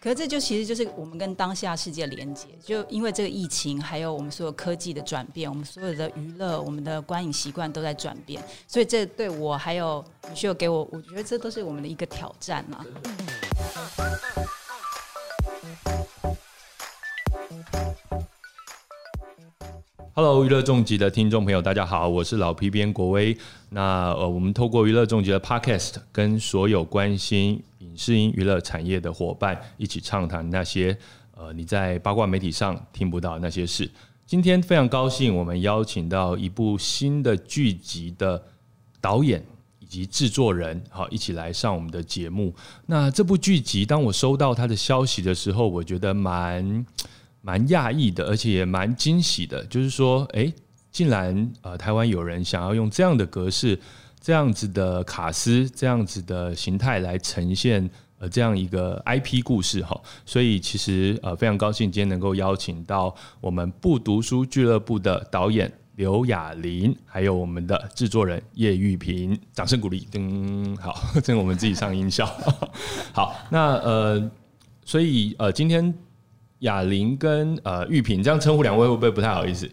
可是这就其实就是我们跟当下世界连接，就因为这个疫情，还有我们所有科技的转变，我们所有的娱乐、我们的观影习惯都在转变，所以这对我还有你需要给我，我觉得这都是我们的一个挑战嘛。Hello，娱乐重疾的听众朋友，大家好，我是老皮编国威。那呃，我们透过娱乐重疾的 Podcast，跟所有关心视音娱乐产业的伙伴一起畅谈那些呃你在八卦媒体上听不到那些事。今天非常高兴，我们邀请到一部新的剧集的导演以及制作人，好一起来上我们的节目。那这部剧集，当我收到他的消息的时候，我觉得蛮。蛮讶异的，而且也蛮惊喜的，就是说，哎，竟然呃，台湾有人想要用这样的格式、这样子的卡司、这样子的形态来呈现呃这样一个 IP 故事哈，所以其实呃非常高兴今天能够邀请到我们不读书俱乐部的导演刘雅玲，还有我们的制作人叶玉平，掌声鼓励，噔，好，这个我们自己上音效，好，那呃，所以呃今天。雅玲跟呃玉萍这样称呼两位会不会不太好意思？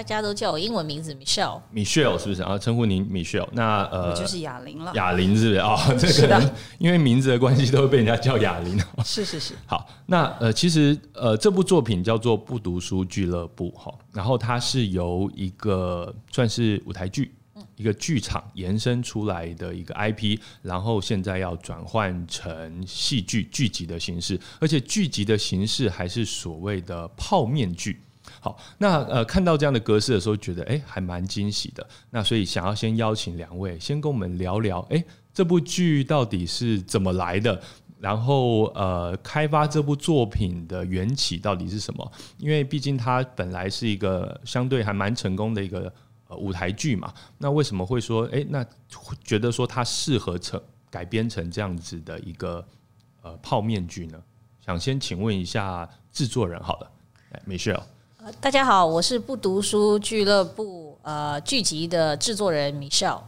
大家都叫我英文名字 Michelle。Michelle 是不是？然后称呼您 Michelle。那呃，就是哑铃了。哑铃是不是？哦，这个因为名字的关系，都会被人家叫雅玲。是是是。好，那呃，其实呃，这部作品叫做《不读书俱乐部》哈，然后它是由一个算是舞台剧。一个剧场延伸出来的一个 IP，然后现在要转换成戏剧剧集的形式，而且剧集的形式还是所谓的泡面剧。好，那呃看到这样的格式的时候，觉得哎还蛮惊喜的。那所以想要先邀请两位，先跟我们聊聊，哎这部剧到底是怎么来的？然后呃开发这部作品的缘起到底是什么？因为毕竟它本来是一个相对还蛮成功的一个。呃，舞台剧嘛，那为什么会说，哎，那觉得说它适合成改编成这样子的一个呃泡面剧呢？想先请问一下制作人，好了，Michelle。大家好，我是不读书俱乐部呃剧集的制作人 Michelle。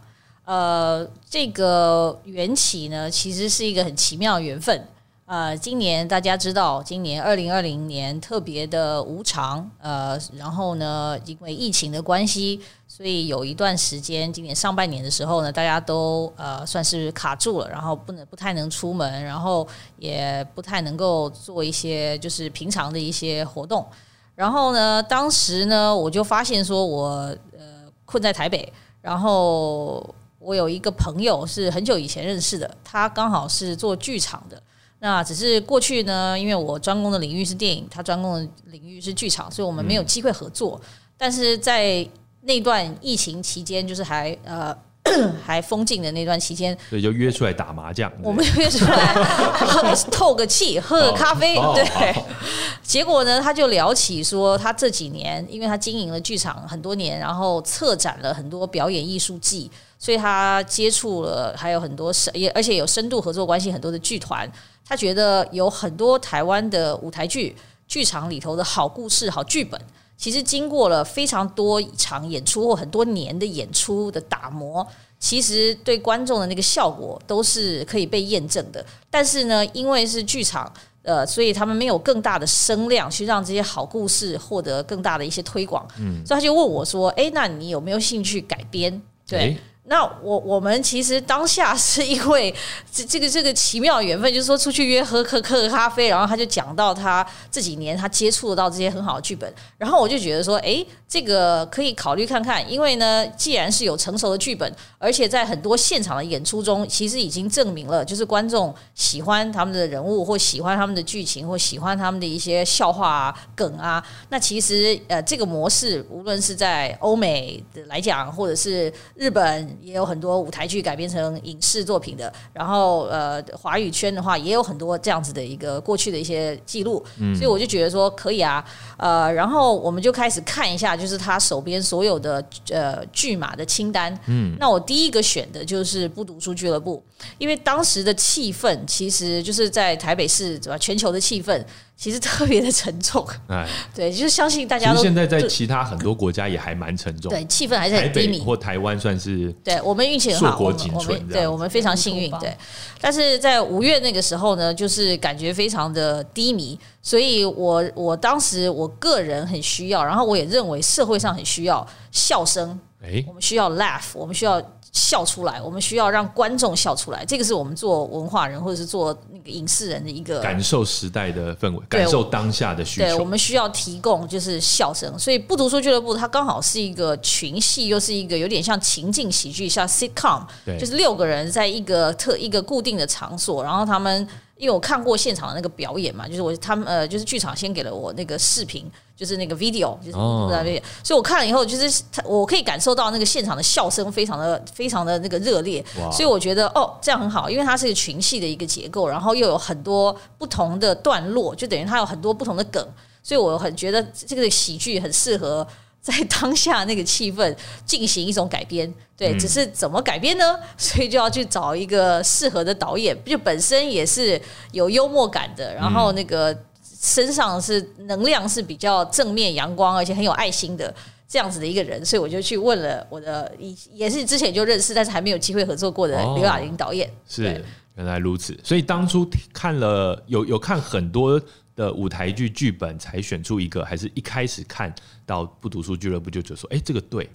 呃，这个缘起呢，其实是一个很奇妙的缘分。呃，今年大家知道，今年二零二零年特别的无常，呃，然后呢，因为疫情的关系，所以有一段时间，今年上半年的时候呢，大家都呃算是卡住了，然后不能不太能出门，然后也不太能够做一些就是平常的一些活动。然后呢，当时呢，我就发现说我呃困在台北，然后我有一个朋友是很久以前认识的，他刚好是做剧场的。那只是过去呢，因为我专攻的领域是电影，他专攻的领域是剧场，所以我们没有机会合作。但是在那段疫情期间，就是还呃 还封禁的那段期间，所以就约出来打麻将。我们约出来透个气，喝个咖啡。对，结果呢，他就聊起说，他这几年，因为他经营了剧场很多年，然后策展了很多表演艺术季，所以他接触了还有很多深，也而且有深度合作关系很多的剧团。他觉得有很多台湾的舞台剧剧场里头的好故事、好剧本，其实经过了非常多场演出或很多年的演出的打磨，其实对观众的那个效果都是可以被验证的。但是呢，因为是剧场，呃，所以他们没有更大的声量去让这些好故事获得更大的一些推广。嗯，所以他就问我说：“哎，那你有没有兴趣改编？”对。那我我们其实当下是因为这这个这个奇妙的缘分，就是说出去约喝喝喝咖啡，然后他就讲到他这几年他接触到这些很好的剧本，然后我就觉得说，哎，这个可以考虑看看，因为呢，既然是有成熟的剧本，而且在很多现场的演出中，其实已经证明了，就是观众喜欢他们的人物，或喜欢他们的剧情，或喜欢他们的一些笑话啊、梗啊。那其实呃，这个模式无论是在欧美来讲，或者是日本。也有很多舞台剧改编成影视作品的，然后呃，华语圈的话也有很多这样子的一个过去的一些记录，所以我就觉得说可以啊，呃，然后我们就开始看一下，就是他手边所有的呃剧码的清单。嗯，那我第一个选的就是不读书俱乐部，因为当时的气氛其实就是在台北市，对吧？全球的气氛。其实特别的沉重。哎，对，就是相信大家都现在在其他很多国家也还蛮沉重，对，气氛还是很低迷。或台湾算是对我们运气很好，我们对我们非常幸运。对，但是在五月那个时候呢，就是感觉非常的低迷，所以我我当时我个人很需要，然后我也认为社会上很需要笑声。哎，我们需要 laugh，我们需要。笑出来，我们需要让观众笑出来，这个是我们做文化人或者是做那个影视人的一个感受时代的氛围，感受当下的需求。对，我们需要提供就是笑声，所以不读书俱乐部它刚好是一个群戏，又是一个有点像情境喜剧，像 sitcom，就是六个人在一个特一个固定的场所，然后他们。因为我看过现场的那个表演嘛，就是我他们呃，就是剧场先给了我那个视频，就是那个 video，就是所以我看了以后，就是他我可以感受到那个现场的笑声非常的非常的那个热烈，所以我觉得哦这样很好，因为它是一个群戏的一个结构，然后又有很多不同的段落，就等于它有很多不同的梗，所以我很觉得这个喜剧很适合。在当下那个气氛进行一种改编，对，只是怎么改编呢？所以就要去找一个适合的导演，就本身也是有幽默感的，然后那个身上是能量是比较正面、阳光，而且很有爱心的这样子的一个人，所以我就去问了我的，也是之前就认识，但是还没有机会合作过的刘亚玲导演。是原来如此，所以当初看了有有看很多。的舞台剧剧本才选出一个，还是一开始看到不读书俱乐部就觉得说，哎，这个对。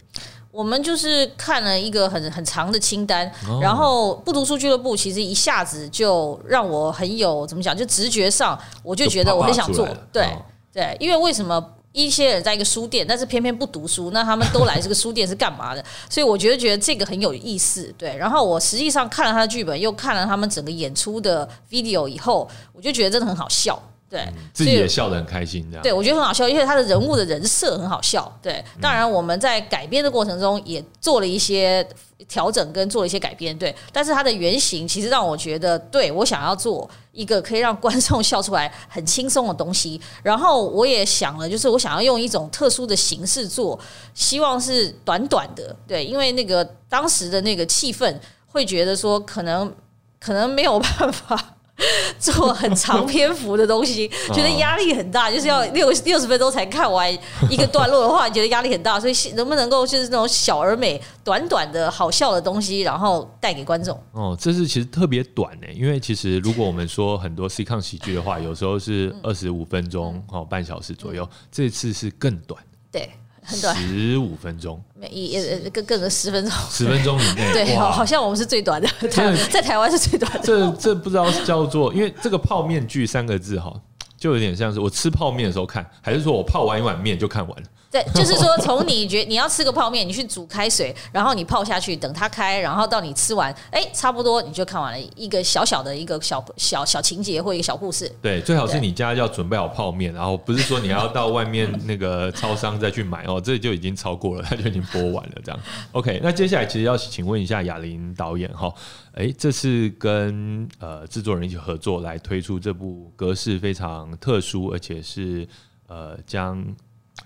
我们就是看了一个很很长的清单，然后不读书俱乐部其实一下子就让我很有怎么讲，就直觉上我就觉得我很想做，对对，因为为什么一些人在一个书店，但是偏偏不读书，那他们都来这个书店是干嘛的？所以我觉得觉得这个很有意思，对。然后我实际上看了他的剧本，又看了他们整个演出的 video 以后，我就觉得真的很好笑。对，自己也笑得很开心，这样。对，我觉得很好笑，因为他的人物的人设很好笑。对，当然我们在改编的过程中也做了一些调整跟做了一些改编。对，但是它的原型其实让我觉得，对我想要做一个可以让观众笑出来很轻松的东西。然后我也想了，就是我想要用一种特殊的形式做，希望是短短的。对，因为那个当时的那个气氛，会觉得说可能可能没有办法。做很长篇幅的东西，觉得压力很大，就是要六六十分钟才看完一个段落的话，觉得压力很大。所以 能不能够就是那种小而美、短短的好笑的东西，然后带给观众？哦，这是其实特别短呢，因为其实如果我们说很多 C 抗喜剧的话，有时候是二十五分钟哦，半小时左右，这次是更短。对。很短，十五分钟，每也更更个十分钟，十分钟以内，对，好像我们是最短的，台在台湾是最短的。这这不知道叫做，因为这个泡面剧三个字哈，就有点像是我吃泡面的时候看，还是说我泡完一碗面就看完了。对，就是说，从你觉你要吃个泡面，你去煮开水，然后你泡下去，等它开，然后到你吃完，哎，差不多你就看完了一个小小的一个小小小情节或一个小故事。对，最好是你家要准备好泡面，然后不是说你要到外面那个超商再去买哦，这就已经超过了，它就已经播完了这样。OK，那接下来其实要请问一下哑铃导演哈，哎，这次跟呃制作人一起合作来推出这部格式非常特殊，而且是呃将。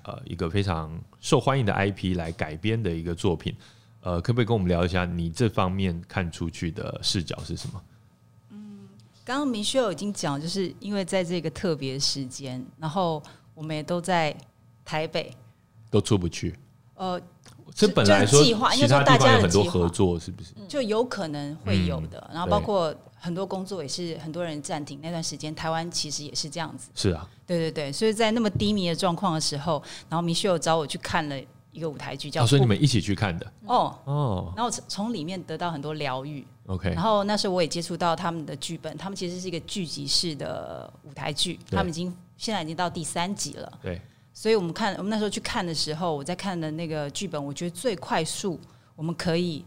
呃，一个非常受欢迎的 IP 来改编的一个作品，呃，可不可以跟我们聊一下你这方面看出去的视角是什么？嗯，刚刚明秀已经讲，就是因为在这个特别时间，然后我们也都在台北，都出不去。呃，这本来说计划，其他地方有很多合作，是不是？就有可能会有的，然后包括。很多工作也是很多人暂停那段时间，台湾其实也是这样子。是啊，对对对，所以在那么低迷的状况的时候，然后米秀找我去看了一个舞台剧，叫……所以你们一起去看的？哦哦，然后从里面得到很多疗愈。OK，然后那时候我也接触到他们的剧本，他们其实是一个剧集式的舞台剧，他们已经现在已经到第三集了。对，所以我们看我们那时候去看的时候，我在看的那个剧本，我觉得最快速我们可以。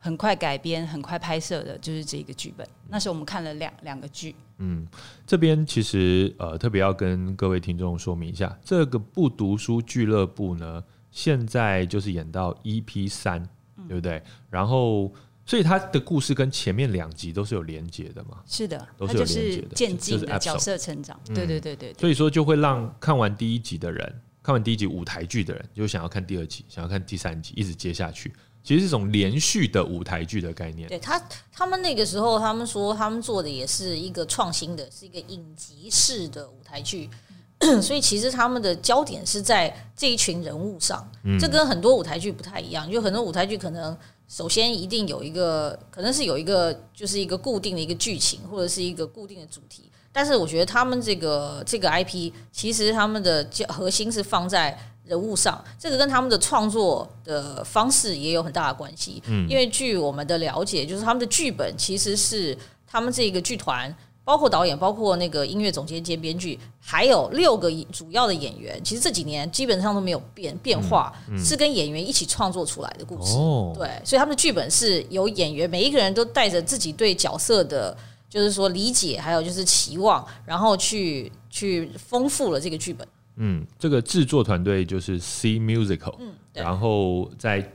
很快改编、很快拍摄的就是这个剧本。那时候我们看了两两个剧。嗯，这边其实呃特别要跟各位听众说明一下，这个不读书俱乐部呢，现在就是演到 EP 三，对不对？然后，所以它的故事跟前面两集都是有连接的嘛？是的，都是有连接的，渐进的角色成长。对对对对。所以说就会让看完第一集的人，看完第一集舞台剧的人，就想要看第二集，想要看第三集，一直接下去。其实是种连续的舞台剧的概念。对他，他们那个时候，他们说他们做的也是一个创新的，是一个影集式的舞台剧，所以其实他们的焦点是在这一群人物上。这跟很多舞台剧不太一样，就很多舞台剧可能首先一定有一个，可能是有一个就是一个固定的一个剧情，或者是一个固定的主题。但是我觉得他们这个这个 IP，其实他们的核心是放在。人物上，这个跟他们的创作的方式也有很大的关系。嗯，因为据我们的了解，就是他们的剧本其实是他们这个剧团，包括导演，包括那个音乐总监兼编剧，还有六个主要的演员，其实这几年基本上都没有变变化，是跟演员一起创作出来的故事。对，所以他们的剧本是由演员每一个人都带着自己对角色的，就是说理解，还有就是期望，然后去去丰富了这个剧本。嗯，这个制作团队就是 C Musical，嗯，然后在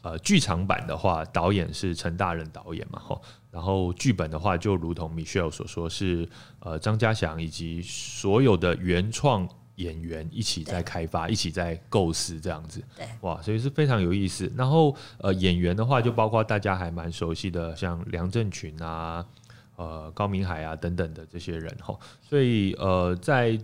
呃剧场版的话，导演是陈大人导演嘛，吼，然后剧本的话，就如同 Michelle 所说，是呃张家祥以及所有的原创演员一起在开发，一起在构思这样子，对，哇，所以是非常有意思。然后呃演员的话，就包括大家还蛮熟悉的，像梁振群啊，呃高明海啊等等的这些人，吼，所以呃在。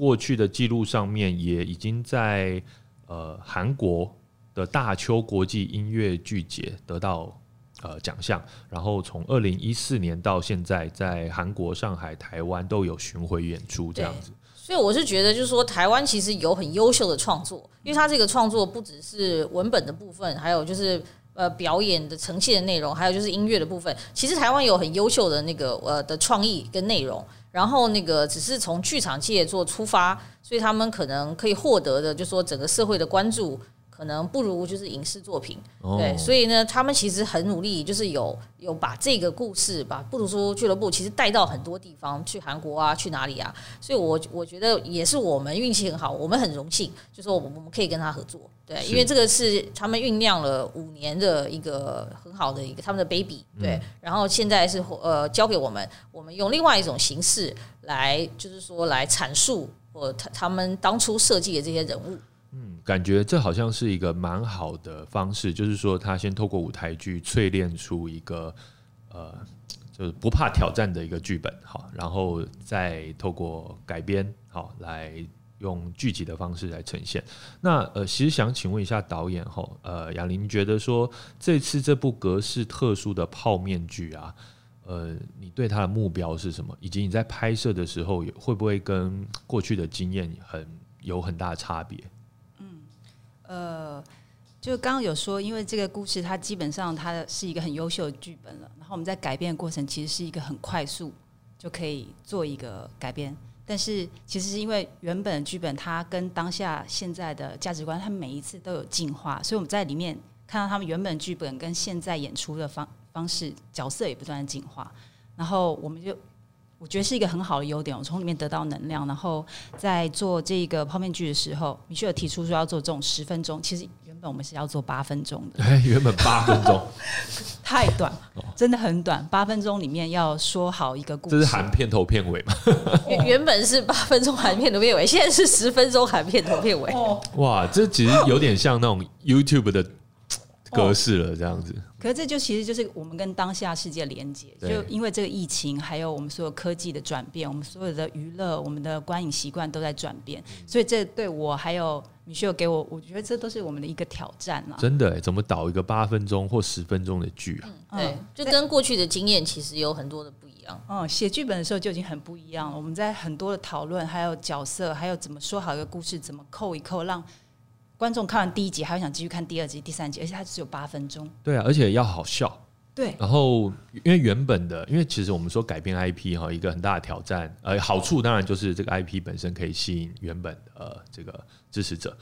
过去的记录上面也已经在呃韩国的大邱国际音乐剧节得到呃奖项，然后从二零一四年到现在，在韩国、上海、台湾都有巡回演出这样子。所以我是觉得，就是说台湾其实有很优秀的创作，因为它这个创作不只是文本的部分，还有就是呃表演的呈现的内容，还有就是音乐的部分。其实台湾有很优秀的那个呃的创意跟内容。然后那个只是从剧场界做出发，所以他们可能可以获得的，就说整个社会的关注。可能不如就是影视作品，对，所以呢，他们其实很努力，就是有有把这个故事，把不读书俱乐部其实带到很多地方，去韩国啊，去哪里啊？所以，我我觉得也是我们运气很好，我们很荣幸，就说我们我们可以跟他合作，对，因为这个是他们酝酿了五年的一个很好的一个他们的 baby，对，然后现在是呃交给我们，我们用另外一种形式来，就是说来阐述我他他们当初设计的这些人物。嗯，感觉这好像是一个蛮好的方式，就是说他先透过舞台剧淬炼出一个呃，就是不怕挑战的一个剧本，好，然后再透过改编，好，来用剧集的方式来呈现。那呃，其实想请问一下导演哈，呃，雅玲觉得说这次这部格式特殊的泡面剧啊，呃，你对它的目标是什么？以及你在拍摄的时候会不会跟过去的经验很有很大差别？呃，就刚刚有说，因为这个故事它基本上它是一个很优秀的剧本了，然后我们在改编的过程其实是一个很快速就可以做一个改编，但是其实是因为原本剧本它跟当下现在的价值观，它每一次都有进化，所以我们在里面看到他们原本剧本跟现在演出的方方式，角色也不断的进化，然后我们就。我觉得是一个很好的优点，我从里面得到能量。然后在做这个泡面剧的时候，米歇尔提出说要做这种十分钟，其实原本我们是要做八分钟的。原本八分钟 太短，真的很短。八分钟里面要说好一个故事，这是含片头片尾嘛？原原本是八分钟含片头片尾，现在是十分钟含片头片尾。哇，这其实有点像那种 YouTube 的。格式了这样子，可是这就其实就是我们跟当下世界连接，就因为这个疫情，还有我们所有科技的转变，我们所有的娱乐，我们的观影习惯都在转变，所以这对我还有米秀给我，我觉得这都是我们的一个挑战啊！真的，怎么导一个八分钟或十分钟的剧啊？对，就跟过去的经验其实有很多的不一样。嗯，写剧本的时候就已经很不一样了。我们在很多的讨论，还有角色，还有怎么说好一个故事，怎么扣一扣让。观众看完第一集，还会想继续看第二集、第三集，而且它只有八分钟。对啊，而且要好笑。对。然后，因为原本的，因为其实我们说改编 IP 哈，一个很大的挑战，呃，好处当然就是这个 IP 本身可以吸引原本的这个支持者。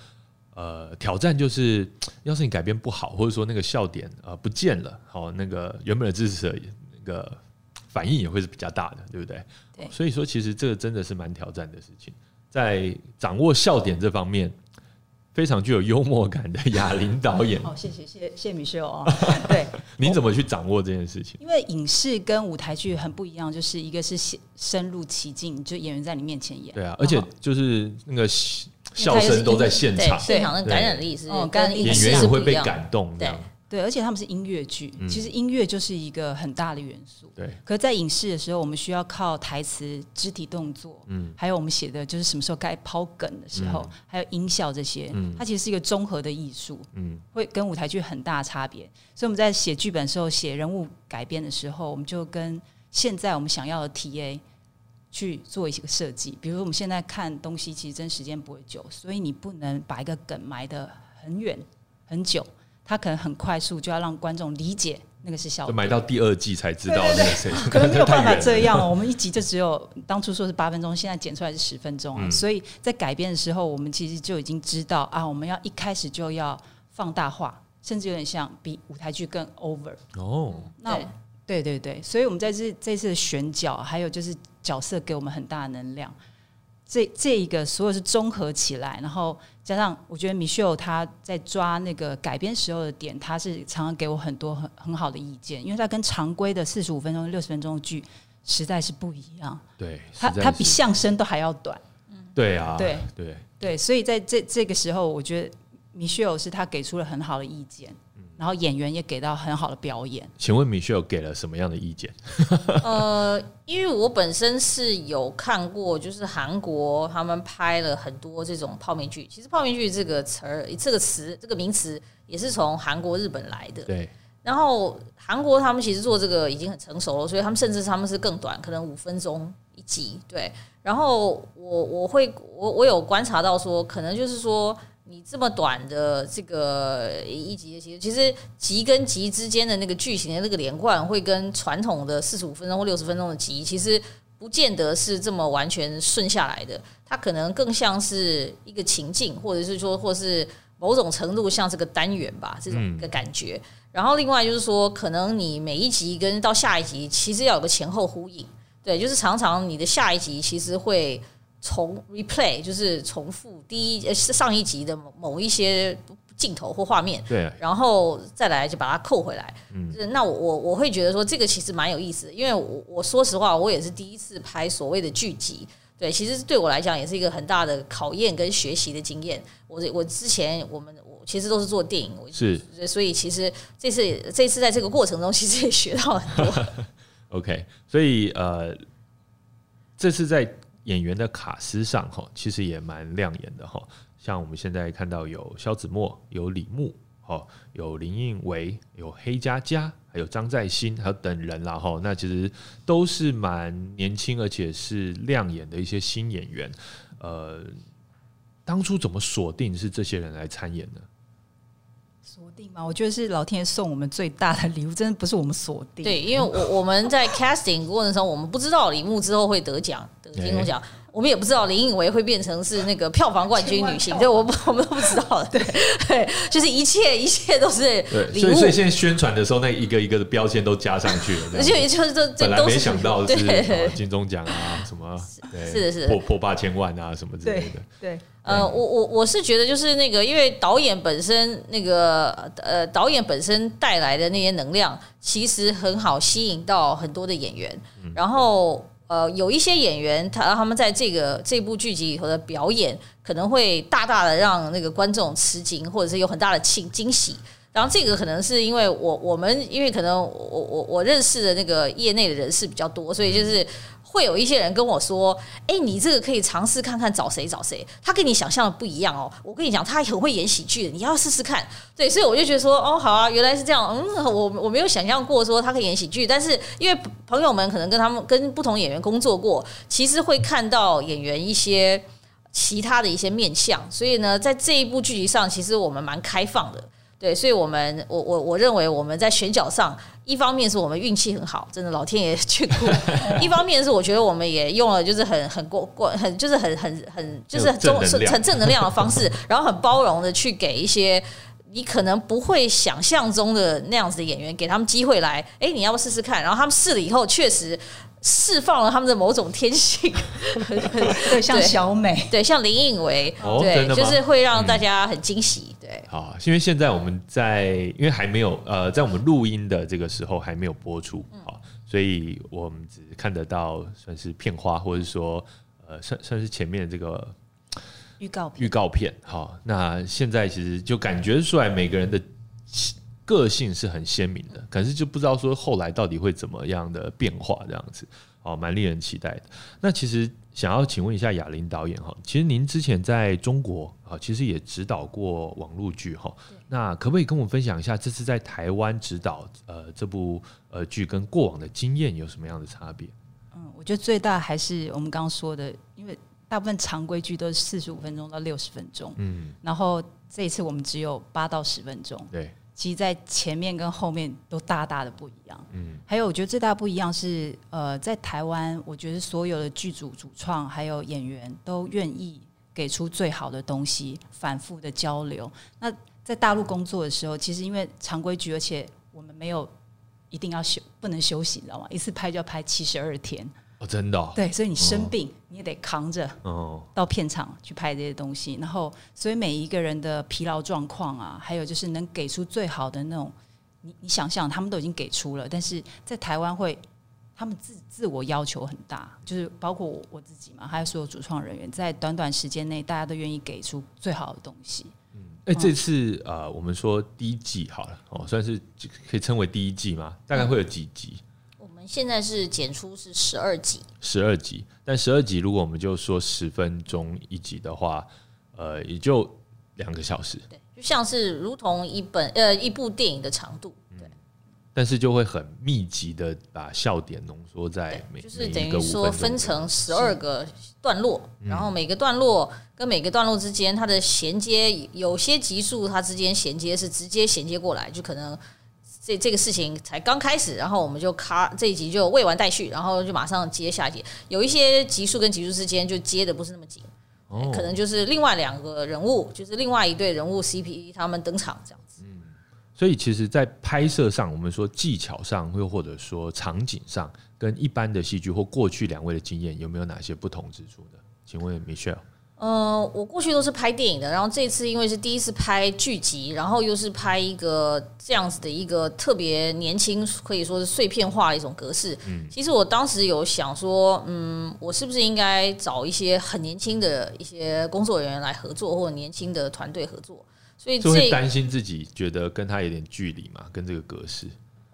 呃，挑战就是，要是你改编不好，或者说那个笑点呃不见了，好，那个原本的支持者那个反应也会是比较大的，对不对？对。所以说，其实这个真的是蛮挑战的事情，在掌握笑点这方面。非常具有幽默感的哑铃导演，哦，谢谢谢谢米秀哦。对，您怎么去掌握这件事情？因为影视跟舞台剧很不一样，就是一个是深入其境，就演员在你面前演。对啊，而且就是那个笑声都在现场，现场的感染力是，跟演员也会被感动这样。对，而且他们是音乐剧，其实音乐就是一个很大的元素。对，可是在影视的时候，我们需要靠台词、肢体动作，嗯，还有我们写的就是什么时候该抛梗的时候，还有音效这些，嗯，它其实是一个综合的艺术，嗯，会跟舞台剧很大差别。所以我们在写剧本的时候，写人物改编的时候，我们就跟现在我们想要的 TA 去做一些个设计。比如我们现在看东西，其实真时间不会久，所以你不能把一个梗埋得很远很久。他可能很快速就要让观众理解那个是小，就买到第二季才知道那个谁，可能没有办法这样。我们一集就只有当初说是八分钟，现在剪出来是十分钟啊。所以在改编的时候，我们其实就已经知道啊，我们要一开始就要放大化，甚至有点像比舞台剧更 over 哦。那对对对，所以我们在这这次的选角，还有就是角色给我们很大的能量。这这一个所有是综合起来，然后加上我觉得米秀他在抓那个改编时候的点，他是常常给我很多很很好的意见，因为他跟常规的四十五分钟、六十分钟的剧实在是不一样。对，他他比相声都还要短。对啊，对对对，所以在这这个时候，我觉得米秀是他给出了很好的意见。然后演员也给到很好的表演。请问米歇给了什么样的意见？呃，因为我本身是有看过，就是韩国他们拍了很多这种泡面剧。其实泡面剧这个词儿、这个词、这个名词也是从韩国、日本来的。对。然后韩国他们其实做这个已经很成熟了，所以他们甚至他们是更短，可能五分钟一集。对。然后我我会我我有观察到说，可能就是说。你这么短的这个一集的，其实其实集跟集之间的那个剧情的那个连贯，会跟传统的四十五分钟或六十分钟的集，其实不见得是这么完全顺下来的。它可能更像是一个情境，或者是说，或是某种程度像这个单元吧，这种一个感觉。然后另外就是说，可能你每一集跟到下一集，其实要有个前后呼应。对，就是常常你的下一集其实会。重 replay 就是重复第一呃上一集的某某一些镜头或画面，对，然后再来就把它扣回来。嗯，那我我我会觉得说这个其实蛮有意思的，因为我我说实话，我也是第一次拍所谓的剧集，对，其实对我来讲也是一个很大的考验跟学习的经验。我我之前我们我其实都是做电影，我是，所以其实这次这次在这个过程中，其实也学到很多。OK，所以呃，这次在。演员的卡司上哈，其实也蛮亮眼的哈。像我们现在看到有萧子墨、有李牧、哈，有林应维、有黑佳佳，还有张在新，还有等人啦哈。那其实都是蛮年轻，而且是亮眼的一些新演员。呃，当初怎么锁定是这些人来参演呢？锁定吗？我觉得是老天爷送我们最大的礼物，真的不是我们锁定。对，因为我我们在 casting 过程中，我们不知道李牧之后会得奖。得金钟奖，我们也不知道林颖维会变成是那个票房冠军女星，对，我 我们都不知道。对对，就是一切一切都是对，所以所以现在宣传的时候，那一个一个的标签都加上去了，而且 就是这本来没想到是金钟奖啊，什么是的是破破八千万啊，什么之类的。对，呃，我我我是觉得就是那个，因为导演本身那个呃，导演本身带来的那些能量，其实很好吸引到很多的演员，然后。呃，有一些演员，他他们在这个这部剧集里头的表演，可能会大大的让那个观众吃惊，或者是有很大的惊惊喜。然后这个可能是因为我我们因为可能我我我认识的那个业内的人士比较多，所以就是。会有一些人跟我说：“哎，你这个可以尝试看看找谁找谁，他跟你想象的不一样哦。我跟你讲，他很会演喜剧的，你要试试看。对，所以我就觉得说，哦，好啊，原来是这样。嗯，我我没有想象过说他可以演喜剧，但是因为朋友们可能跟他们跟不同演员工作过，其实会看到演员一些其他的一些面相，所以呢，在这一部剧集上，其实我们蛮开放的。对，所以我们我我我认为我们在选角上。一方面是我们运气很好，真的老天爷 眷顾；一方面是我觉得我们也用了就是很很过过很就是很很很就是中很正能量的方式，然后很包容的去给一些你可能不会想象中的那样子的演员，给他们机会来。哎，你要不试试看？然后他们试了以后，确实。释放了他们的某种天性，对，像小美，对，像林颖维，对，就是会让大家很惊喜，对。好，因为现在我们在，因为还没有呃，在我们录音的这个时候还没有播出，好，所以我们只看得到算是片花，或者说呃，算算是前面的这个预告预告片。好，那现在其实就感觉出来每个人的个性是很鲜明的，可是就不知道说后来到底会怎么样的变化这样子，哦，蛮令人期待的。那其实想要请问一下雅玲导演哈，其实您之前在中国啊，其实也指导过网络剧哈，那可不可以跟我们分享一下这次在台湾指导呃这部呃剧跟过往的经验有什么样的差别？嗯，我觉得最大还是我们刚刚说的，因为大部分常规剧都是四十五分钟到六十分钟，嗯，然后这一次我们只有八到十分钟，对，其实在前面跟后面都大大的不一样，嗯，还有我觉得最大不一样是，呃，在台湾，我觉得所有的剧组主创还有演员都愿意给出最好的东西，反复的交流。那在大陆工作的时候，其实因为常规剧，而且我们没有一定要休，不能休息，你知道吗？一次拍就要拍七十二天。哦，真的，对，所以你生病你也得扛着哦，到片场去拍这些东西，然后所以每一个人的疲劳状况啊，还有就是能给出最好的那种，你你想想，他们都已经给出了，但是在台湾会，他们自自我要求很大，就是包括我我自己嘛，还有所有主创人员，在短短时间内，大家都愿意给出最好的东西。嗯，哎，这次呃，我们说第一季好了，哦，算是可以称为第一季吗？大概会有几集？现在是剪出是十二集，十二集，但十二集如果我们就说十分钟一集的话，呃，也就两个小时，对，就像是如同一本呃一部电影的长度，对，但是就会很密集的把笑点浓缩在每，就是等于说分成十二个段落，然后每个段落跟每个段落之间它的衔接，有些集数它之间衔接是直接衔接过来，就可能。这这个事情才刚开始，然后我们就卡这一集就未完待续，然后就马上接下一集。有一些集数跟集数之间就接的不是那么紧，可能就是另外两个人物，就是另外一对人物 CP 他们登场这样子。嗯，所以其实，在拍摄上，我们说技巧上，又或者说场景上，跟一般的戏剧或过去两位的经验，有没有哪些不同之处呢？请问 Michelle。呃，我过去都是拍电影的，然后这次因为是第一次拍剧集，然后又是拍一个这样子的一个特别年轻，可以说是碎片化的一种格式。嗯，其实我当时有想说，嗯，我是不是应该找一些很年轻的一些工作人员来合作，或者年轻的团队合作？所以会担心自己觉得跟他有点距离嘛，跟这个格式。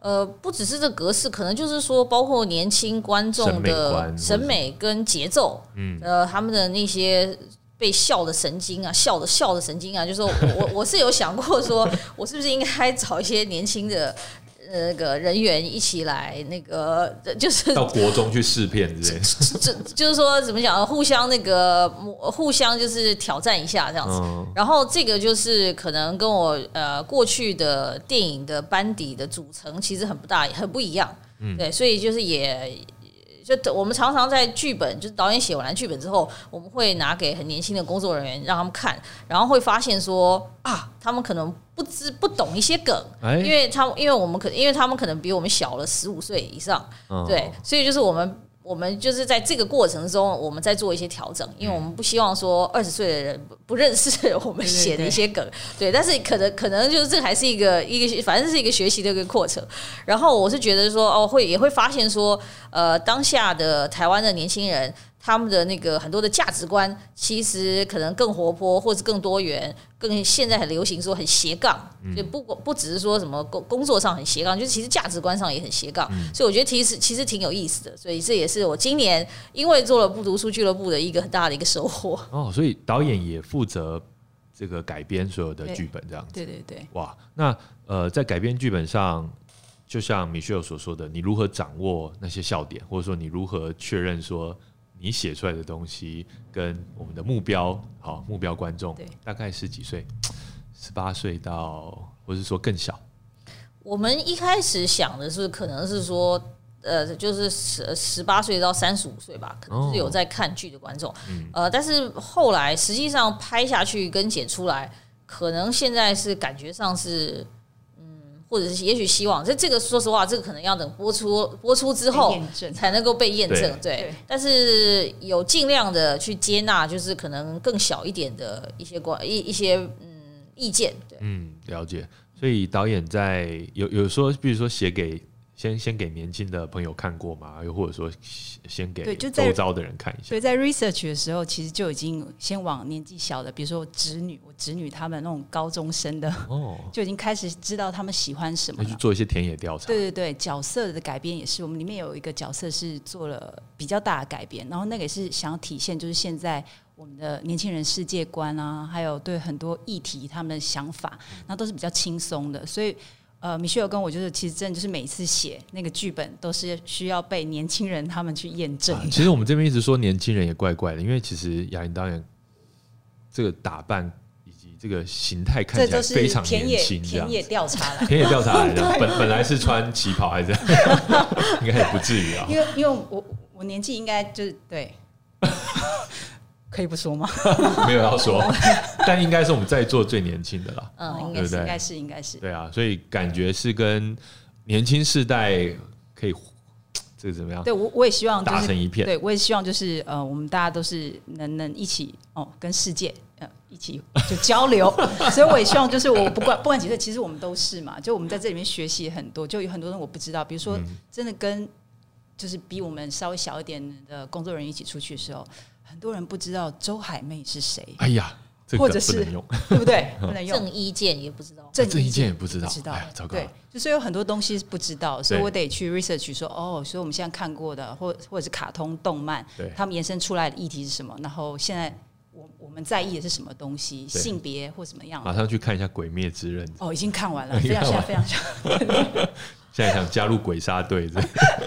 呃，不只是这格式，可能就是说，包括年轻观众的审美跟节奏，嗯，呃，他们的那些被笑的神经啊，笑的笑的神经啊，就是我我我是有想过，说我是不是应该找一些年轻的。那个人员一起来，那个 就是到国中去试片之类，就就是说怎么讲，互相那个互相就是挑战一下这样子。然后这个就是可能跟我呃过去的电影的班底的组成其实很不大，很不一样。嗯，对，所以就是也。就我们常常在剧本，就是导演写完了剧本之后，我们会拿给很年轻的工作人员让他们看，然后会发现说啊，他们可能不知不懂一些梗，因为他因为我们可因为他们可能比我们小了十五岁以上，对，所以就是我们。我们就是在这个过程中，我们在做一些调整，因为我们不希望说二十岁的人不认识我们写的一些梗，对。但是可能可能就是这还是一个一个，反正是一个学习的一个过程。然后我是觉得说，哦，会也会发现说，呃，当下的台湾的年轻人。他们的那个很多的价值观，其实可能更活泼，或者更多元，更现在很流行说很斜杠，就不不只是说什么工工作上很斜杠，就是其实价值观上也很斜杠。所以我觉得其实其实挺有意思的，所以这也是我今年因为做了不读书俱乐部的一个很大的一个收获。哦，所以导演也负责这个改编所有的剧本，这样子。对对对。哇，那呃，在改编剧本上，就像米歇尔所说的，你如何掌握那些笑点，或者说你如何确认说。你写出来的东西跟我们的目标，好目标观众，大概是几岁？十八岁到，或是说更小？我们一开始想的是，可能是说，呃，就是十十八岁到三十五岁吧，可能是有在看剧的观众。嗯呃，但是后来实际上拍下去跟剪出来，可能现在是感觉上是。或者是也许希望，这这个说实话，这个可能要等播出播出之后才能够被验证。对，但是有尽量的去接纳，就是可能更小一点的一些关一一些嗯意见。对，嗯，了解。所以导演在有有说，比如说写给。先先给年轻的朋友看过吗？又或者说先给周遭的人看一下？所以在 research 的时候，其实就已经先往年纪小的，比如说侄女，我侄女他们那种高中生的，哦，就已经开始知道他们喜欢什么，去做一些田野调查。对对对，角色的改编也是，我们里面有一个角色是做了比较大的改编，然后那个也是想要体现，就是现在我们的年轻人世界观啊，还有对很多议题他们的想法，那都是比较轻松的，所以。呃，米歇尔跟我就是，其实真的就是每次写那个剧本，都是需要被年轻人他们去验证。其实我们这边一直说年轻人也怪怪的，因为其实雅玲导演这个打扮以及这个形态看起来非常年轻。田野调查来，田野调查来的，本本来是穿旗袍还是？应该也不至于啊。因为因为我我年纪应该就是对。可以不说吗？没有要说，但应该是我们在座最年轻的了。嗯，对不对？应该是，应该是。对啊，所以感觉是跟年轻世代可以 这个怎么样？对我我也希望打成一片。对我也希望就是呃，我们大家都是能能一起哦，跟世界呃一起就交流。所以我也希望就是我不管不管几岁，其实我们都是嘛。就我们在这里面学习很多，就有很多人我不知道，比如说真的跟就是比我们稍微小一点的工作人员一起出去的时候。很多人不知道周海媚是谁。哎呀，或者是 对不对？不能用郑伊健也不知道，郑伊健也不知道，知道。糟糕，对，就是有很多东西不知道，所以我得去 research 说哦，所以我们现在看过的，或或者是卡通动漫，他们延伸出来的议题是什么？然后现在我我们在意的是什么东西？性别或什么样？马上去看一下《鬼灭之刃》。哦，已经看完了，非常想，非常想。现在想加入鬼杀队，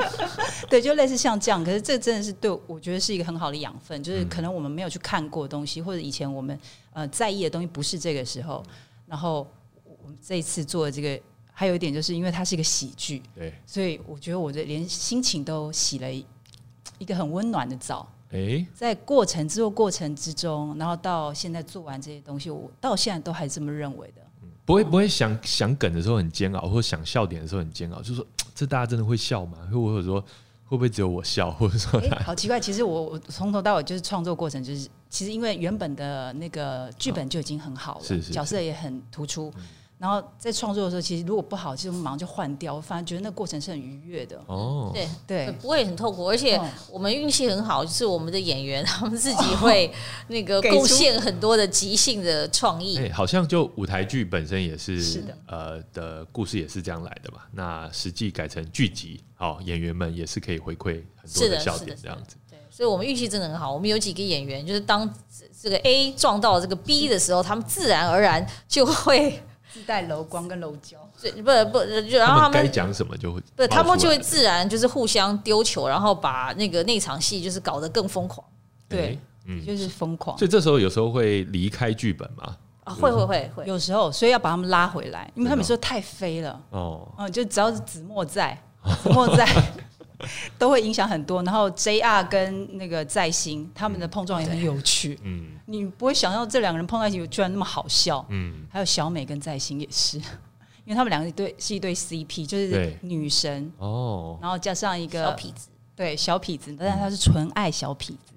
对，就类似像这样。可是这真的是对我觉得是一个很好的养分，就是可能我们没有去看过东西，或者以前我们呃在意的东西不是这个时候。然后我们这一次做的这个，还有一点就是因为它是一个喜剧，对，所以我觉得我的连心情都洗了一个很温暖的澡。哎，在过程制作过程之中，然后到现在做完这些东西，我到现在都还这么认为的。不会不会想想梗的时候很煎熬，或者想笑点的时候很煎熬，就是说 这大家真的会笑吗？或者说会不会只有我笑？或者说，好奇怪。其实我我从头到尾就是创作过程，就是其实因为原本的那个剧本就已经很好了，角色也很突出。然后在创作的时候，其实如果不好，其实马上就换掉。我反而觉得那个过程是很愉悦的。哦，对对，不会很痛苦。而且我们运气很好，就是我们的演员他们自己会那个贡献很多的即兴的创意。哎，好像就舞台剧本身也是是的，呃的故事也是这样来的嘛。那实际改成剧集，好演员们也是可以回馈很多的笑点这样子。对，所以我们运气真的很好。我们有几个演员，就是当这个 A 撞到这个 B 的时候，他们自然而然就会。自带柔光跟柔焦，对，不不，就然后他们该讲什么就会，对，他们就会自然就是互相丢球，然后把那个那场戏就是搞得更疯狂，对，嗯，就是疯狂。所以这时候有时候会离开剧本嘛？啊，会会会。会，有时候，所以要把他们拉回来，因为他们说太飞了。哦，嗯，就只要是子墨在，子墨在。都会影响很多，然后 JR 跟那个在星他们的碰撞也很有趣，嗯，你不会想到这两个人碰在一起居然那么好笑，嗯，还有小美跟在星也是，因为他们两个一对是一对 CP，就是女神。哦，然后加上一个小痞子，对小痞子，但是他是纯爱小痞子，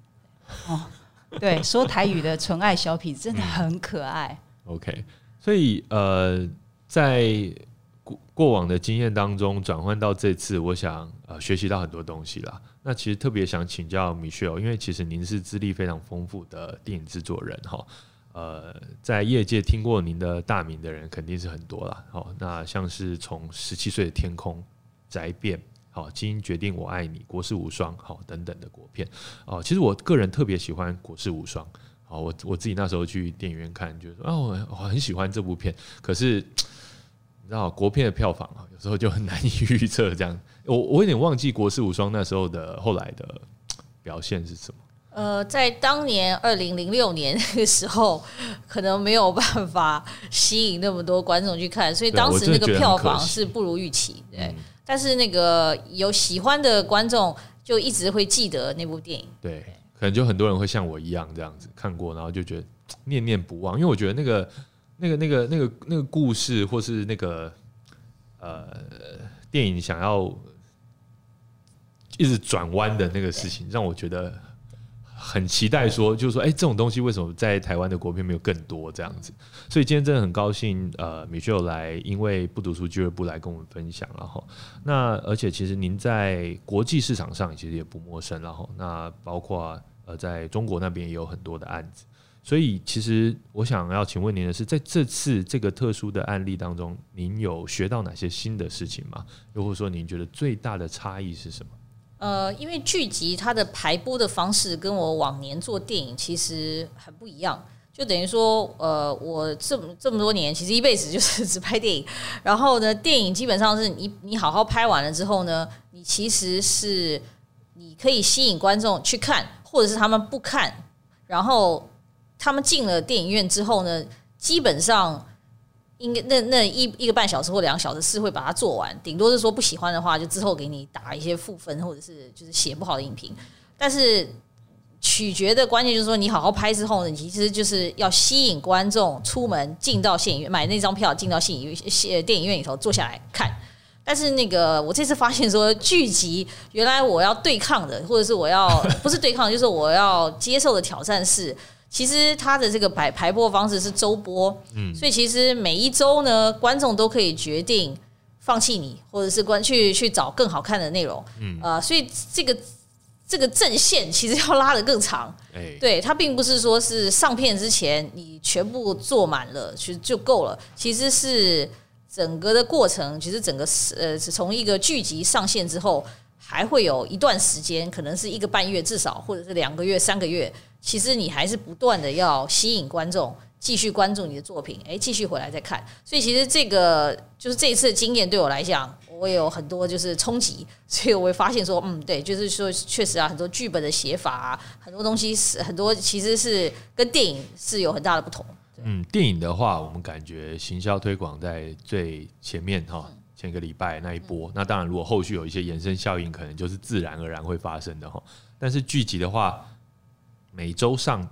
哦，对，说台语的纯爱小痞子真的很可爱。OK，所以呃，在。过往的经验当中转换到这次，我想呃学习到很多东西啦。那其实特别想请教 Michelle，因为其实您是资历非常丰富的电影制作人哈。呃，在业界听过您的大名的人肯定是很多啦。好，那像是从十七岁的天空、宅变、好基因决定我爱你、国士无双好等等的国片哦。其实我个人特别喜欢国士无双。好，我我自己那时候去电影院看，就说哦，我很喜欢这部片，可是。知道国片的票房啊，有时候就很难以预测。这样，我我有点忘记《国士无双》那时候的后来的表现是什么。呃，在当年二零零六年那个时候，可能没有办法吸引那么多观众去看，所以当时那个票房是不如预期。对，但是那个有喜欢的观众就一直会记得那部电影。对，可能就很多人会像我一样这样子看过，然后就觉得念念不忘，因为我觉得那个。那个、那个、那个、那个故事，或是那个呃电影想要一直转弯的那个事情，让我觉得很期待说，就是说，哎，这种东西为什么在台湾的国片没有更多这样子？所以今天真的很高兴，呃，Michelle 来，因为不读书俱乐部来跟我们分享，然后那而且其实您在国际市场上其实也不陌生，然后那包括呃在中国那边也有很多的案子。所以，其实我想要请问您的是，在这次这个特殊的案例当中，您有学到哪些新的事情吗？又或者说，您觉得最大的差异是什么？呃，因为剧集它的排播的方式跟我往年做电影其实很不一样，就等于说，呃，我这么这么多年，其实一辈子就是只拍电影。然后呢，电影基本上是你你好好拍完了之后呢，你其实是你可以吸引观众去看，或者是他们不看，然后。他们进了电影院之后呢，基本上应该那那一一个半小时或两个小时是会把它做完，顶多是说不喜欢的话，就之后给你打一些负分，或者是就是写不好的影评。但是取决的关键就是说，你好好拍之后呢，你其实就是要吸引观众出门进到电影院买那张票进到电影院电影院里头坐下来看。但是那个我这次发现说，剧集原来我要对抗的，或者是我要不是对抗，就是我要接受的挑战是。其实它的这个排排播方式是周播，嗯，所以其实每一周呢，观众都可以决定放弃你，或者是关去去找更好看的内容，嗯。啊，所以这个这个阵线其实要拉得更长，哎，对，它并不是说是上片之前你全部做满了其实就够了，其实是整个的过程，其实整个呃从一个剧集上线之后，还会有一段时间，可能是一个半月至少，或者是两个月、三个月。其实你还是不断的要吸引观众继续关注你的作品，哎，继续回来再看。所以其实这个就是这一次的经验对我来讲，我有很多就是冲击。所以我会发现说，嗯，对，就是说确实啊，很多剧本的写法啊，很多东西是很多其实是跟电影是有很大的不同。嗯，电影的话，我们感觉行销推广在最前面哈，前个礼拜那一波。那当然，如果后续有一些延伸效应，可能就是自然而然会发生的哈。但是剧集的话，每周上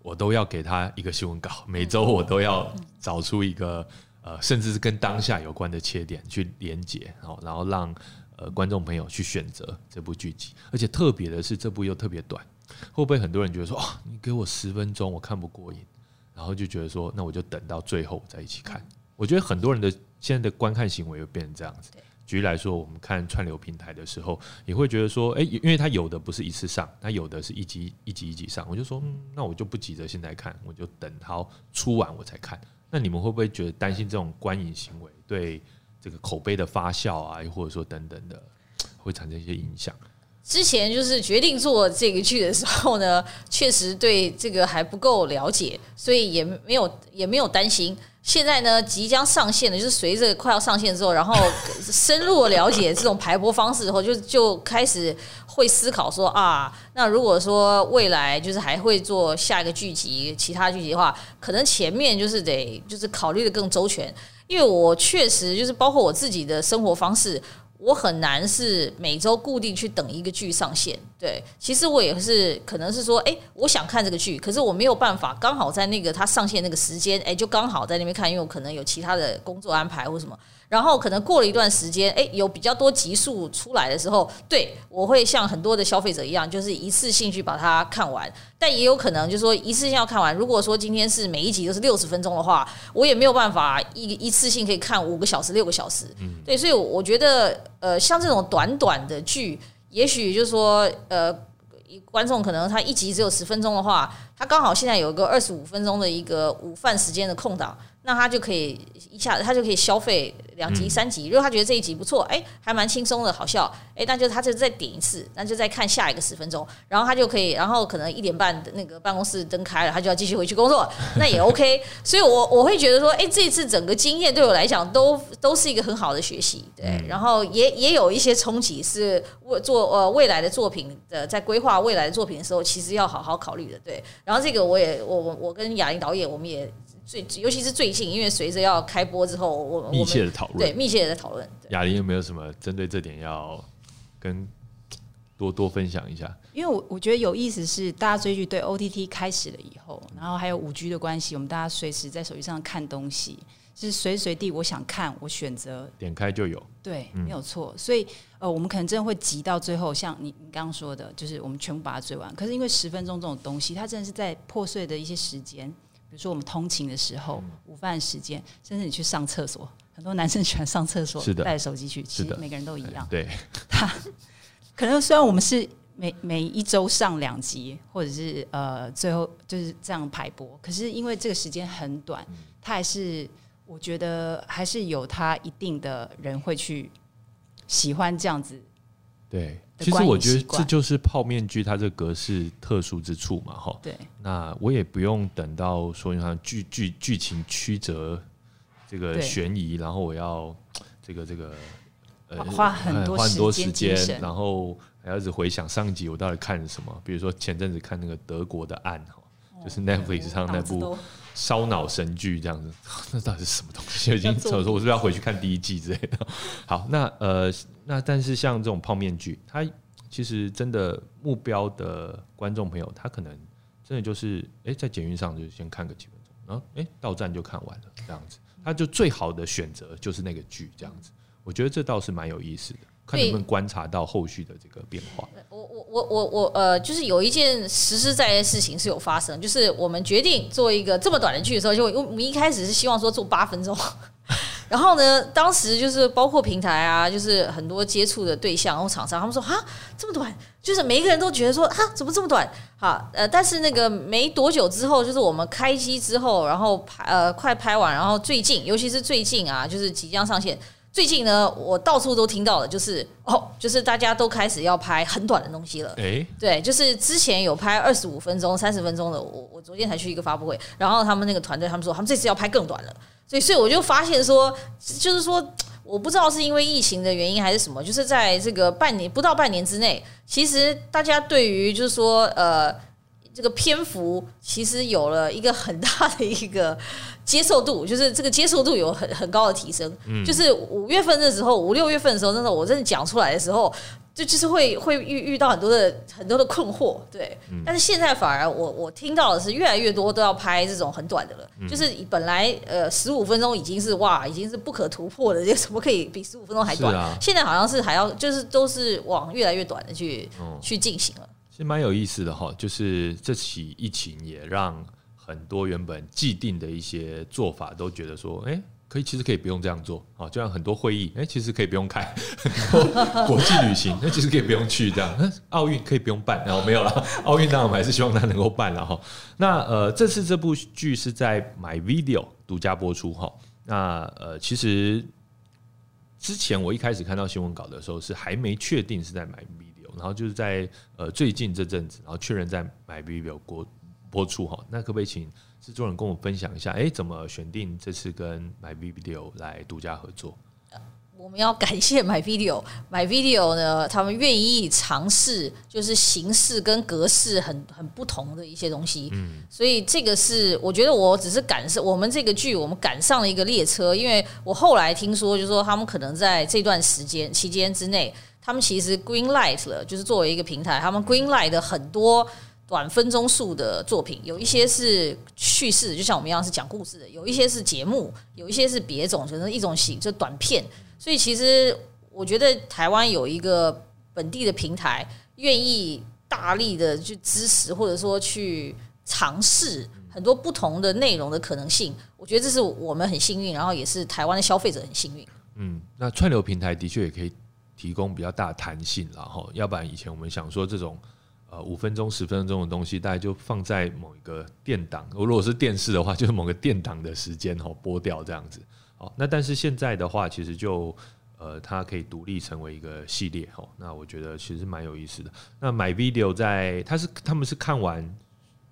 我都要给他一个新闻稿，每周我都要找出一个呃，甚至是跟当下有关的切点去连接，然后然后让呃观众朋友去选择这部剧集。而且特别的是，这部又特别短，会不会很多人觉得说啊，你给我十分钟我看不过瘾，然后就觉得说那我就等到最后再一起看。我觉得很多人的现在的观看行为又变成这样子。举例来说，我们看串流平台的时候，也会觉得说，哎，因为它有的不是一次上，它有的是一集一集一集上，我就说，嗯，那我就不急着现在看，我就等它出完我才看。那你们会不会觉得担心这种观影行为对这个口碑的发酵啊，或者说等等的，会产生一些影响？之前就是决定做这个剧的时候呢，确实对这个还不够了解，所以也没有也没有担心。现在呢，即将上线的，就是随着快要上线之后，然后 深入了解这种排播方式之后，就就开始会思考说啊，那如果说未来就是还会做下一个剧集，其他剧集的话，可能前面就是得就是考虑的更周全，因为我确实就是包括我自己的生活方式。我很难是每周固定去等一个剧上线，对，其实我也是可能是说，哎，我想看这个剧，可是我没有办法，刚好在那个它上线那个时间，哎，就刚好在那边看，因为我可能有其他的工作安排或什么。然后可能过了一段时间，哎，有比较多集数出来的时候，对我会像很多的消费者一样，就是一次性去把它看完。但也有可能就是说一次性要看完。如果说今天是每一集都是六十分钟的话，我也没有办法一一次性可以看五个小时、六个小时。嗯，对，所以我觉得，呃，像这种短短的剧，也许就是说，呃，观众可能他一集只有十分钟的话，他刚好现在有一个二十五分钟的一个午饭时间的空档。那他就可以一下子，他就可以消费两集、三集。如果他觉得这一集不错，哎，还蛮轻松的，好笑，哎，那就他就再点一次，那就再看下一个十分钟，然后他就可以，然后可能一点半那个办公室灯开了，他就要继续回去工作，那也 OK。所以，我我会觉得说，哎，这一次整个经验对我来讲都都是一个很好的学习，对。然后也也有一些冲击，是为做呃未来的作品的，在规划未来的作品的时候，其实要好好考虑的，对。然后这个我也我我我跟雅玲导演，我们也。最尤其是最近，因为随着要开播之后，我密切的讨论，对密切的讨论。雅玲有没有什么针对这点要跟多多分享一下？因为我我觉得有意思是，大家追剧对 OTT 开始了以后，然后还有五 G 的关系，我们大家随时在手机上看东西，就是随时随地我想看，我选择点开就有。对，没有错。所以呃，我们可能真的会急到最后，像你你刚刚说的，就是我们全部把它追完。可是因为十分钟这种东西，它真的是在破碎的一些时间，比如说我们通勤的时候、午饭时间，甚至你去上厕所，很多男生喜欢上厕所，是的带着手机去，其实每个人都一样。对，他可能虽然我们是每每一周上两集，或者是呃最后就是这样排播，可是因为这个时间很短，他还是我觉得还是有他一定的人会去喜欢这样子。对，其实我觉得这就是泡面剧它这个格式特殊之处嘛，哈。对，那我也不用等到说像剧剧剧情曲折，这个悬疑，然后我要这个这个呃花花很多花很多时时间，然后还要一直回想上一集我到底看了什么。比如说前阵子看那个德国的案哈，就是 Netflix 上那部烧脑神剧这样子，那到底是什么东西？已经我说我是不是要回去看第一季之类的？好，那呃，那但是像这种泡面剧，它其实真的目标的观众朋友，他可能真的就是哎、诶在捷运上就先看个几分钟，然后哎、诶到站就看完了这样子，他就最好的选择就是那个剧这样子。我觉得这倒是蛮有意思的，看能不能观察到后续的这个变化。我我我我我呃，就是有一件实实在在的事情是有发生，就是我们决定做一个这么短的剧的时候，就我们一开始是希望说做八分钟，然后呢，当时就是包括平台啊，就是很多接触的对象然后厂商，他们说啊这么短，就是每一个人都觉得说啊怎么这么短？好，呃，但是那个没多久之后，就是我们开机之后，然后拍呃快拍完，然后最近，尤其是最近啊，就是即将上线。最近呢，我到处都听到了，就是哦，就是大家都开始要拍很短的东西了。哎、对，就是之前有拍二十五分钟、三十分钟的，我我昨天才去一个发布会，然后他们那个团队他们说他们这次要拍更短了，所以所以我就发现说，就是说我不知道是因为疫情的原因还是什么，就是在这个半年不到半年之内，其实大家对于就是说呃这个篇幅其实有了一个很大的一个接受度，就是这个接受度有很很高的提升。就是五月份的时候，五六月份的时候，那时候我真的讲出来的时候，就就是会会遇遇到很多的很多的困惑，对。但是现在反而我我听到的是越来越多都要拍这种很短的了，就是本来呃十五分钟已经是哇已经是不可突破的，这怎么可以比十五分钟还短？啊现在好像是还要就是都是往越来越短的去、哦去进行了。其实蛮有意思的哈，就是这起疫情也让很多原本既定的一些做法都觉得说，哎、可以，其实可以不用这样做，哦，就像很多会议，哎、其实可以不用开，国际旅行，那其实可以不用去，这样，那奥运可以不用办，然后没有了，奥运当然我们还是希望它能够办了哈。那呃，这次这部剧是在 My Video 独家播出哈，那呃，其实之前我一开始看到新闻稿的时候是还没确定是在 My 然后就是在呃最近这阵子，然后确认在 My Video 播播出哈。那可不可以请制作人跟我分享一下，哎、怎么选定这次跟 My Video 来独家合作？我们要感谢买 video，买 video 呢，他们愿意尝试就是形式跟格式很很不同的一些东西，嗯，所以这个是我觉得我只是赶上我们这个剧，我们赶上了一个列车，因为我后来听说，就是说他们可能在这段时间期间之内，他们其实 green light 了，就是作为一个平台，他们 green light 的很多。短分钟数的作品，有一些是叙事，就像我们一样是讲故事的；有一些是节目，有一些是别种，就是一种形，就短片。所以其实我觉得台湾有一个本地的平台，愿意大力的去支持，或者说去尝试很多不同的内容的可能性。我觉得这是我们很幸运，然后也是台湾的消费者很幸运。嗯，那串流平台的确也可以提供比较大弹性然后，要不然以前我们想说这种呃五分钟、十分钟的东西，大概就放在某一个电档，如果是电视的话，就是某个电档的时间哈播掉这样子。好，那但是现在的话，其实就呃它可以独立成为一个系列哈，那我觉得其实蛮有意思的。那买 video 在它是他们是看完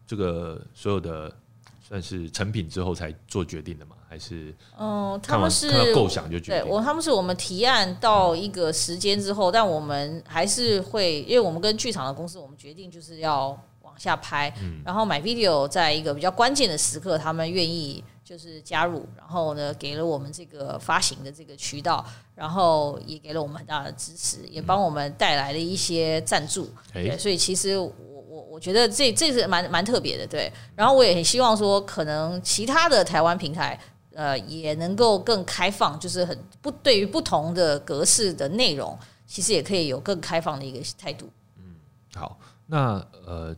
这个所有的算是成品之后才做决定的吗？还是嗯，他们是构想就决定？对我，他们是我们提案到一个时间之后，但我们还是会，因为我们跟剧场的公司，我们决定就是要往下拍，嗯然后买 video 在一个比较关键的时刻，他们愿意就是加入，然后呢，给了我们这个发行的这个渠道，然后也给了我们很大的支持，也帮我们带来了一些赞助，哎对，所以其实我我我觉得这这是蛮蛮特别的，对。然后我也很希望说，可能其他的台湾平台，呃也能够更开放，就是很不对于不同的格式的内容，其实也可以有更开放的一个态度。嗯好，那呃，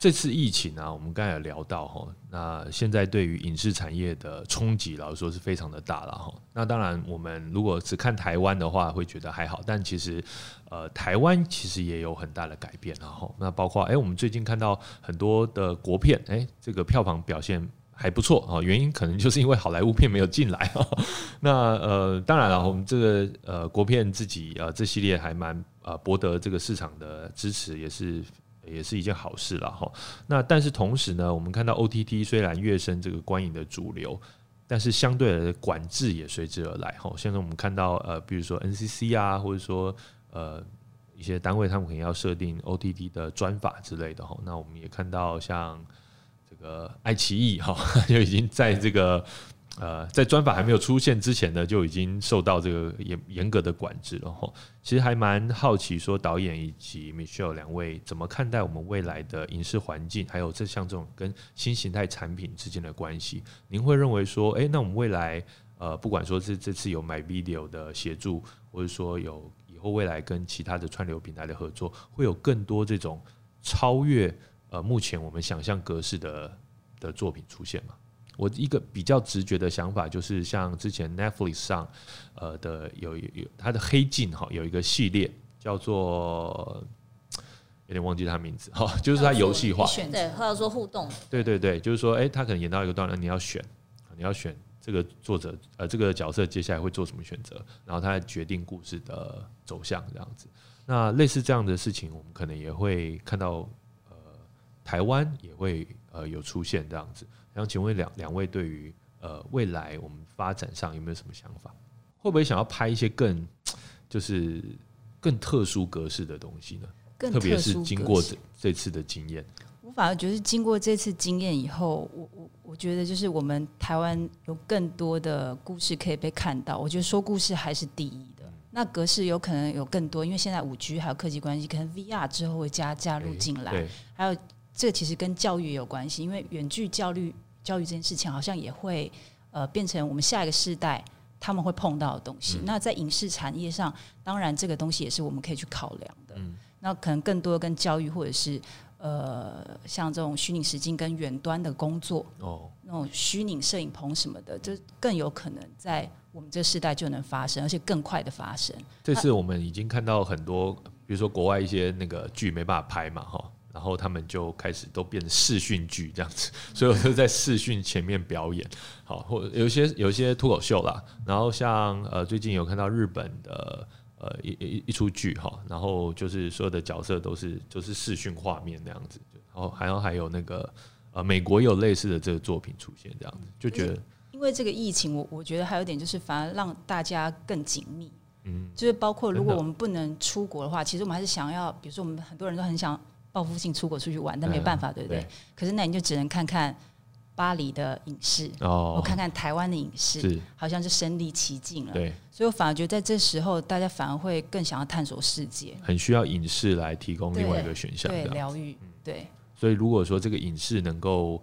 这次疫情呢、我们刚才有聊到哈，那现在对于影视产业的冲击，老实说是非常的大了哈。那当然，我们如果只看台湾的话，会觉得还好，但其实呃，台湾其实也有很大的改变然后那包括哎、我们最近看到很多的国片，哎、这个票房表现。还不错啊，原因可能就是因为好莱坞片没有进来啊。那呃，当然了，我们这个呃国片自己呃这系列还蛮呃博得这个市场的支持，也是也是一件好事了哈。那但是同时呢，我们看到 OTT 虽然跃升这个观影的主流，但是相对的管制也随之而来哈。现在我们看到呃，比如说 NCC 啊，或者说呃一些单位，他们可能要设定 OTT 的专法之类的哈。那我们也看到像呃爱奇艺哈，就已经在这个呃在专法还没有出现之前呢，就已经受到这个严严格的管制了哈。其实还蛮好奇，说导演以及 Michelle 两位怎么看待我们未来的影视环境，还有这像这种跟新形态产品之间的关系？您会认为说，诶，那我们未来呃，不管说是这次有 My Video 的协助，或者说有以后未来跟其他的串流平台的合作，会有更多这种超越呃目前我们想象格式的的作品出现嘛？我一个比较直觉的想法就是，像之前 Netflix 上呃的有有有它的黑镜哈，有一个系列叫做有点忘记它名字哈，就是它游戏化，选对，择或者说互动，对对对，就是说，哎、他可能演到一个段落，你要选，你要选这个作者，呃，这个角色接下来会做什么选择，然后他来决定故事的走向，这样子。那类似这样的事情，我们可能也会看到，呃，台湾也会呃有出现这样子。然后请问两两位对于呃未来我们发展上有没有什么想法？会不会想要拍一些更就是更特殊格式的东西呢？更特别是经过这这次的经验，我反而觉得经过这次经验以后，我我我觉得就是我们台湾有更多的故事可以被看到。我觉得说故事还是第一的。那格式有可能有更多，因为现在五 G 还有科技关系，可能 VR 之后会加加入进来。对，还有这个其实跟教育也有关系，因为远距教育教育这件事情好像也会呃变成我们下一个世代他们会碰到的东西。那在影视产业上，当然这个东西也是我们可以去考量的。嗯那可能更多跟教育或者是呃像这种虚拟实境跟远端的工作，哦，那种虚拟摄影棚什么的，就更有可能在我们这世代就能发生，而且更快的发生。这次我们已经看到很多，比如说国外一些那个剧没办法拍嘛，哈，然后他们就开始都变成视讯剧这样子，所以我就在视讯前面表演，好，或者有一些有一些脱口秀啦，然后像呃最近有看到日本的呃一一一出剧哈，然后就是所有的角色都是就是视讯画面那样子，然后还有还有那个呃美国有类似的这个作品出现这样子，就觉得因为这个疫情，我我觉得还有一点就是，反而让大家更紧密。嗯，就是包括如果我们不能出国的话，其实我们还是想要，比如说我们很多人都很想报复性出国出去玩，但没办法，对不对？对可是那你就只能看看巴黎的影视，我哦，看看台湾的影视，好像就身临其境了。对，所以我反而觉得在这时候，大家反而会更想要探索世界，很需要影视来提供另外一个选项，对疗愈，嗯对。所以如果说这个影视能够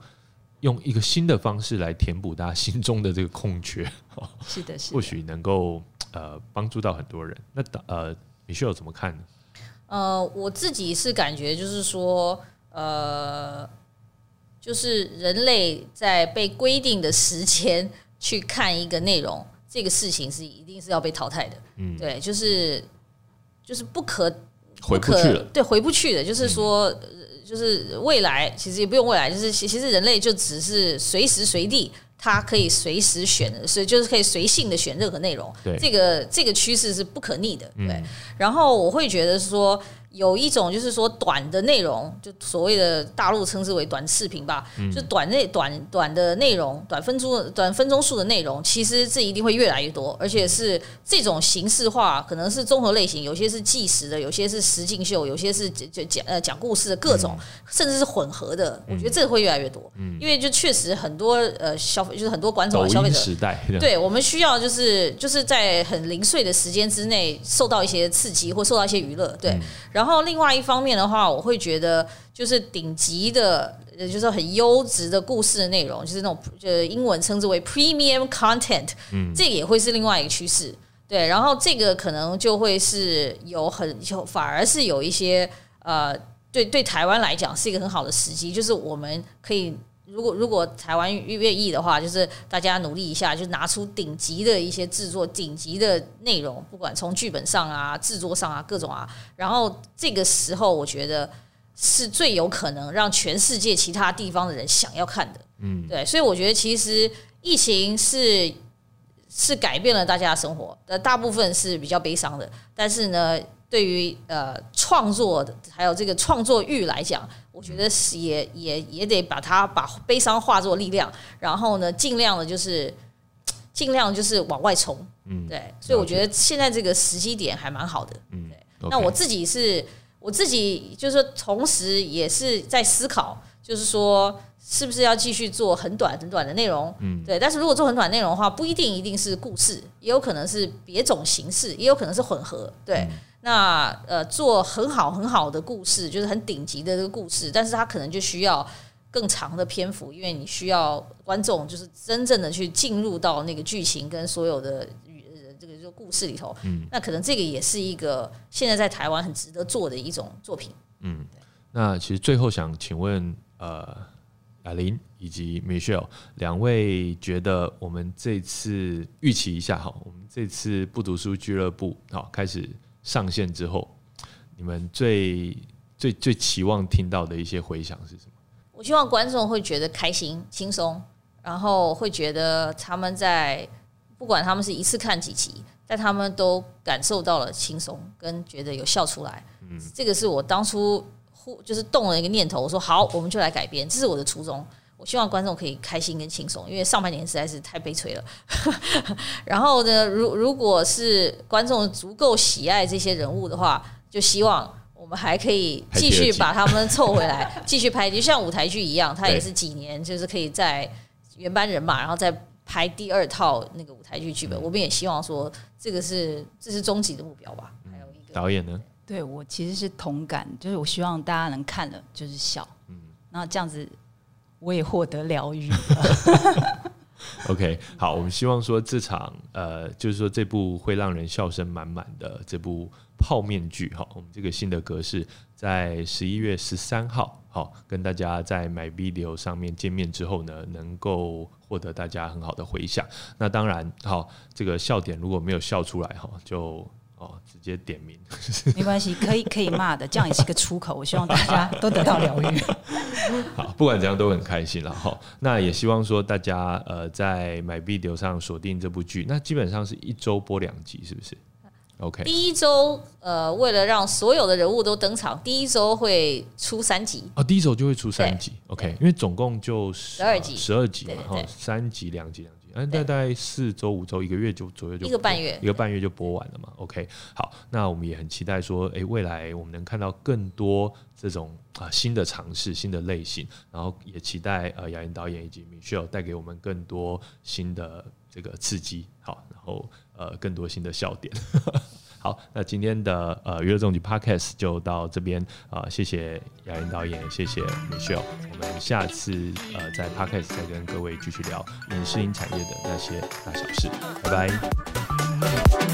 用一个新的方式来填补大家心中的这个空缺，是的，是的。或许能够呃帮助到很多人。那呃，米秀怎么看呢？呃，我自己是感觉就是说，呃，就是人类在被规定的时间去看一个内容，这个事情是一定是要被淘汰的。嗯，对，就是就是不可回不可去了。对，回不去的。就是说，呃就是未来其实也不用未来，就是其其实人类就只是随时随地。它可以随时选的，所以就是可以随性的选任何内容。对这个这个趋势是不可逆的。对，嗯然后我会觉得说，有一种就是说短的内容，就所谓的大陆称之为短视频吧，就短内短短的内容，短分钟短分钟数的内容，其实这一定会越来越多，而且是这种形式化，可能是综合类型，有些是纪实的，有些是实境秀，有些是讲讲讲呃讲故事的各种，甚至是混合的。我觉得这个会越来越多，因为就确实很多呃消费就是很多观众啊消费者时代，对我们需要就是就是在很零碎的时间之内受到一些刺激或受到一些娱乐，对。然然后另外一方面的话，我会觉得就是顶级的，就是很优质的故事的内容，就是那种呃英文称之为 premium content，嗯，这也会是另外一个趋势。对，然后这个可能就会是有很就反而是有一些呃，对对台湾来讲是一个很好的时机，就是我们可以。如果如果台湾愿意的话，就是大家努力一下，就拿出顶级的一些制作、顶级的内容，不管从剧本上啊、制作上啊各种啊，然后这个时候我觉得是最有可能让全世界其他地方的人想要看的。嗯，对，所以我觉得其实疫情是是改变了大家的生活，呃，大部分是比较悲伤的，但是呢。对于呃创作的还有这个创作欲来讲，我觉得是也也也得把它把悲伤化作力量，然后呢，尽量的就是尽量就是往外冲，嗯，对，所以我觉得现在这个时机点还蛮好的，嗯，对。那我自己是我自己就是同时也是在思考，就是说是不是要继续做很短很短的内容，嗯，对。但是如果做很短内容的话，不一定一定是故事，也有可能是别种形式，也有可能是混合，对。那呃，做很好很好的故事，就是很顶级的这个故事，但是它可能就需要更长的篇幅，因为你需要观众就是真正的去进入到那个剧情跟所有的这个就故事里头。嗯，那可能这个也是一个现在在台湾很值得做的一种作品。嗯，那其实最后想请问呃，雅玲以及 Michelle 两位，觉得我们这次预期一下哈，我们这次不读书俱乐部好开始。上线之后，你们最最最期望听到的一些回响是什么？我希望观众会觉得开心、轻松，然后会觉得他们在不管他们是一次看几集，但他们都感受到了轻松，跟觉得有笑出来。嗯，这个是我当初呼就是动了一个念头，我说好，我们就来改编，这是我的初衷。我希望观众可以开心跟轻松，因为上半年实在是太悲催了。然后呢，如如果是观众足够喜爱这些人物的话，就希望我们还可以继续把他们凑回来，继续拍，就像舞台剧一样，它也是几年就是可以在原班人马，然后再拍第二套那个舞台剧剧本。我们也希望说，这个是这是终极的目标吧。还有一个导演呢？对我其实是同感，就是我希望大家能看了就是笑，嗯，那这样子。我也获得疗愈。OK，好，我们希望说这场呃，就是说这部会让人笑声满满的这部泡面剧，哈，我们这个新的格式在十一月十三号，好，跟大家在 My Video 上面见面之后呢，能够获得大家很好的回响。那当然，好，这个笑点如果没有笑出来，哈，就。哦，直接点名 没关系，可以可以骂的，这样也是一个出口。我希望大家都得到疗愈。好，不管怎样都很开心了哈。那也希望说大家呃在买 video 上锁定这部剧，那基本上是一周播两集，是不是？OK。第一周呃，为了让所有的人物都登场，第一周会出三集。哦，第一周就会出三集，OK。因为总共就十二集，十二集嘛，哈，三集两集两集。嗯，大概四周五周一个月就左右就一个半月一个半月就播完了嘛。OK，好，那我们也很期待说，哎，未来我们能看到更多这种啊新的尝试、新的类型，然后也期待呃雅言导演以及 Michelle 带给我们更多新的这个刺激，好，然后呃更多新的笑点。好，那今天的呃娱乐重局 Podcast 就到这边啊，谢谢雅莹导演，谢谢 Michelle，我们下次呃在 Podcast 再跟各位继续聊影视音产业的那些大小事，拜拜。